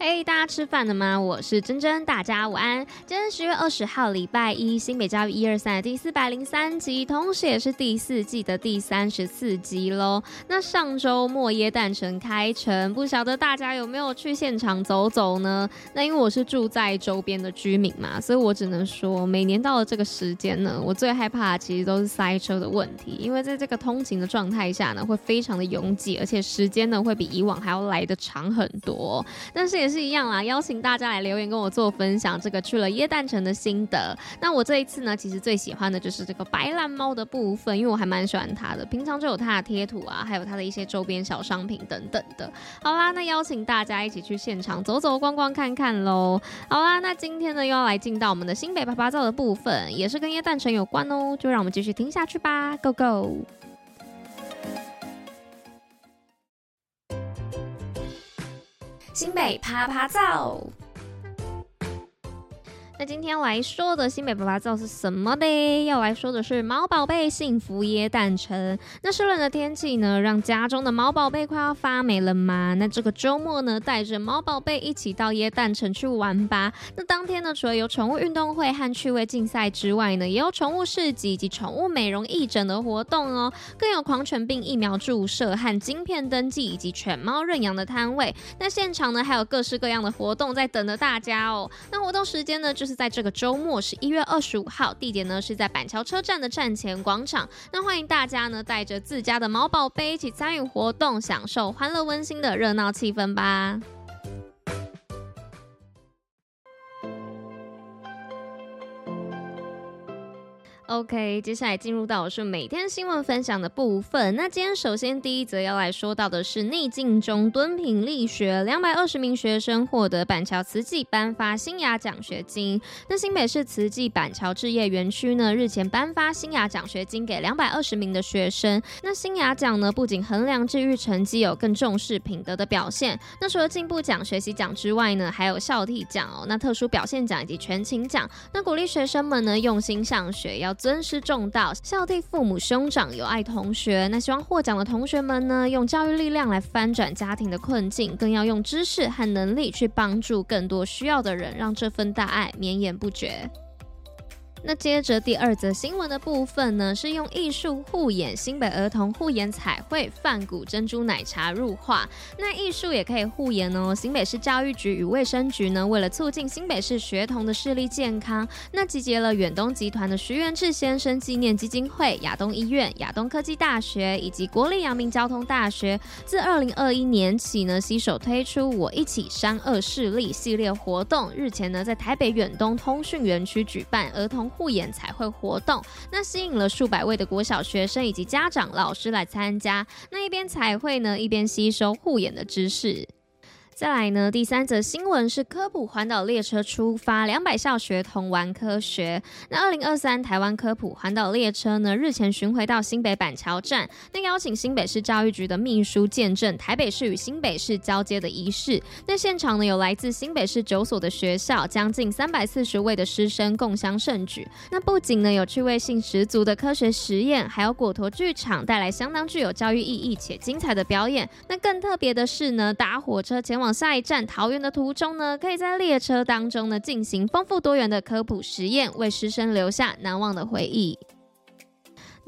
嘿大家吃饭了吗？我是珍珍，大家午安。今天十月二十号，礼拜一，新北教育一二三的第四百零三集，同时也是第四季的第三十四集喽。那上周末耶诞城开城，不晓得大家有没有去现场走走呢？那因为我是住在周边的居民嘛，所以我只能说，每年到了这个时间呢，我最害怕的其实都是塞车的问题，因为在这个通勤的状态下呢，会非常的拥挤，而且时间呢会比以往还要来得长很多。但是也是一样啦，邀请大家来留言跟我做分享这个去了耶诞城的心得。那我这一次呢，其实最喜欢的就是这个白兰猫的部分，因为我还蛮喜欢它的。平常就有它的贴图啊，还有它的一些周边小商品等等的。好啦，那邀请大家一起去现场走走逛逛看看喽。好啦，那今天呢又要来进到我们的新北趴趴造的部分，也是跟耶诞城有关哦，就让我们继续听下去吧，Go Go！新北啪啪造。那今天来说的新北趴趴造是什么呢？要来说的是毛宝贝幸福耶诞城。那湿冷的天气呢，让家中的毛宝贝快要发霉了吗？那这个周末呢，带着毛宝贝一起到耶诞城去玩吧。那当天呢，除了有宠物运动会和趣味竞赛之外呢，也有宠物市集以及宠物美容义诊的活动哦，更有狂犬病疫苗注射和晶片登记以及犬猫认养的摊位。那现场呢，还有各式各样的活动在等着大家哦。那活动时间呢，就。是在这个周末，十一月二十五号，地点呢是在板桥车站的站前广场。那欢迎大家呢带着自家的毛宝贝一起参与活动，享受欢乐温馨的热闹气氛吧。OK，接下来进入到我是每天新闻分享的部分。那今天首先第一则要来说到的是逆境中敦品力学，两百二十名学生获得板桥慈济颁发新雅奖学金。那新北市慈济板桥置业园区呢，日前颁发新雅奖学金给两百二十名的学生。那新雅奖呢，不仅衡量智育成绩，有更重视品德的表现。那除了进步奖、学习奖之外呢，还有孝悌奖哦，那特殊表现奖以及全勤奖。那鼓励学生们呢，用心上学，要尊师重道，孝悌父母兄长，友爱同学。那希望获奖的同学们呢，用教育力量来翻转家庭的困境，更要用知识和能力去帮助更多需要的人，让这份大爱绵延不绝。那接着第二则新闻的部分呢，是用艺术护眼，新北儿童护眼彩绘泛古珍珠奶茶入画。那艺术也可以护眼哦。新北市教育局与卫生局呢，为了促进新北市学童的视力健康，那集结了远东集团的徐元志先生纪念基金会、亚东医院、亚东科技大学以及国立阳明交通大学，自二零二一年起呢，携手推出“我一起删恶视力”系列活动。日前呢，在台北远东通讯园区举办儿童护眼彩绘活动，那吸引了数百位的国小学生以及家长、老师来参加。那一边彩绘呢，一边吸收护眼的知识。再来呢，第三则新闻是科普环岛列车出发，两百校学童玩科学。那二零二三台湾科普环岛列车呢，日前巡回到新北板桥站，那邀请新北市教育局的秘书见证台北市与新北市交接的仪式。那现场呢，有来自新北市九所的学校，将近三百四十位的师生共襄盛举。那不仅呢有趣味性十足的科学实验，还有果陀剧场带来相当具有教育意义且精彩的表演。那更特别的是呢，搭火车前往。下一站桃园的途中呢，可以在列车当中呢进行丰富多元的科普实验，为师生留下难忘的回忆。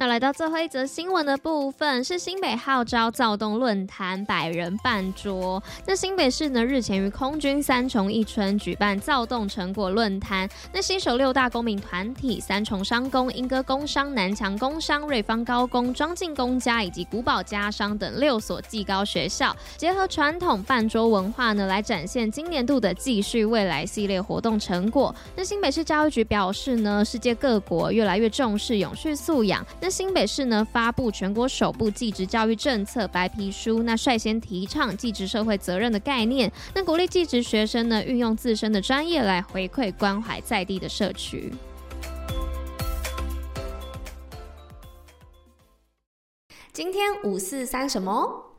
那来到最后一则新闻的部分，是新北号召躁动论坛百人半桌。那新北市呢日前于空军三重一村举办躁动成果论坛。那携手六大公民团体三重商工、莺歌工商、南强工商、瑞芳高工、庄敬公家以及古堡家商等六所技高学校，结合传统办桌文化呢，来展现今年度的继续未来系列活动成果。那新北市教育局表示呢，世界各国越来越重视永续素养。那新北市呢发布全国首部技职教育政策白皮书，那率先提倡技职社会责任的概念，那鼓励技职学生呢运用自身的专业来回馈关怀在地的社区。今天五四三什么？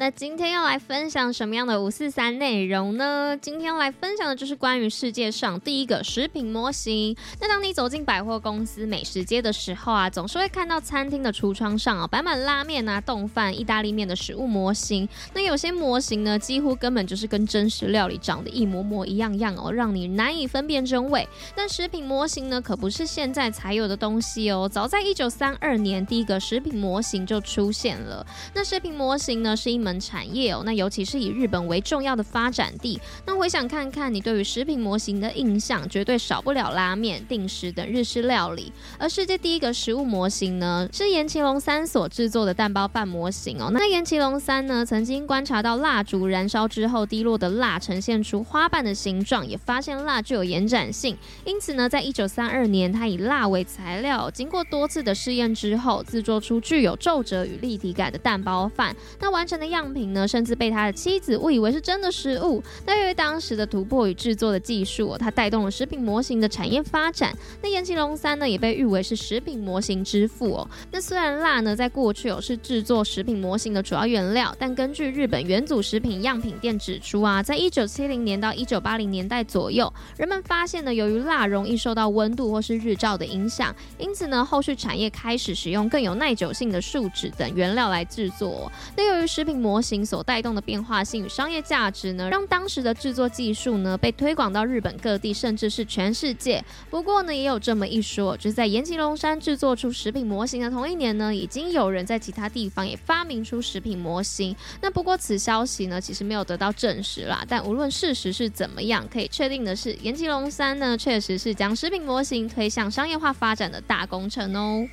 那今天要来分享什么样的五四三内容呢？今天要来分享的就是关于世界上第一个食品模型。那当你走进百货公司、美食街的时候啊，总是会看到餐厅的橱窗上啊摆满拉面啊、冻饭、意大利面的食物模型。那有些模型呢，几乎根本就是跟真实料理长得一模模一样样哦，让你难以分辨真伪。但食品模型呢，可不是现在才有的东西哦。早在一九三二年，第一个食品模型就出现了。那食品模型呢，是一门产业哦，那尤其是以日本为重要的发展地。那回想看看，你对于食品模型的印象，绝对少不了拉面、定食等日式料理。而世界第一个食物模型呢，是岩崎龙三所制作的蛋包饭模型哦。那岩崎龙三呢，曾经观察到蜡烛燃烧之后滴落的蜡呈现出花瓣的形状，也发现蜡具有延展性。因此呢，在一九三二年，他以蜡为材料，经过多次的试验之后，制作出具有皱褶与立体感的蛋包饭。那完成的样。样品呢，甚至被他的妻子误以为是真的食物。但由于当时的突破与制作的技术，它带动了食品模型的产业发展。那岩崎龙三呢，也被誉为是食品模型之父哦。那虽然蜡呢，在过去哦是制作食品模型的主要原料，但根据日本元祖食品样品店指出啊，在一九七零年到一九八零年代左右，人们发现呢，由于蜡容易受到温度或是日照的影响，因此呢，后续产业开始使用更有耐久性的树脂等原料来制作。那由于食品模模型所带动的变化性与商业价值呢，让当时的制作技术呢被推广到日本各地，甚至是全世界。不过呢，也有这么一说，就是在岩崎龙山制作出食品模型的同一年呢，已经有人在其他地方也发明出食品模型。那不过此消息呢，其实没有得到证实啦。但无论事实是怎么样，可以确定的是，岩崎龙山呢，确实是将食品模型推向商业化发展的大功臣哦。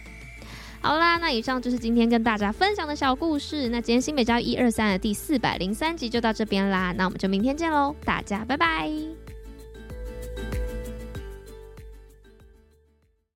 好啦，那以上就是今天跟大家分享的小故事。那今天新美教育一二三的第四百零三集就到这边啦，那我们就明天见喽，大家拜拜。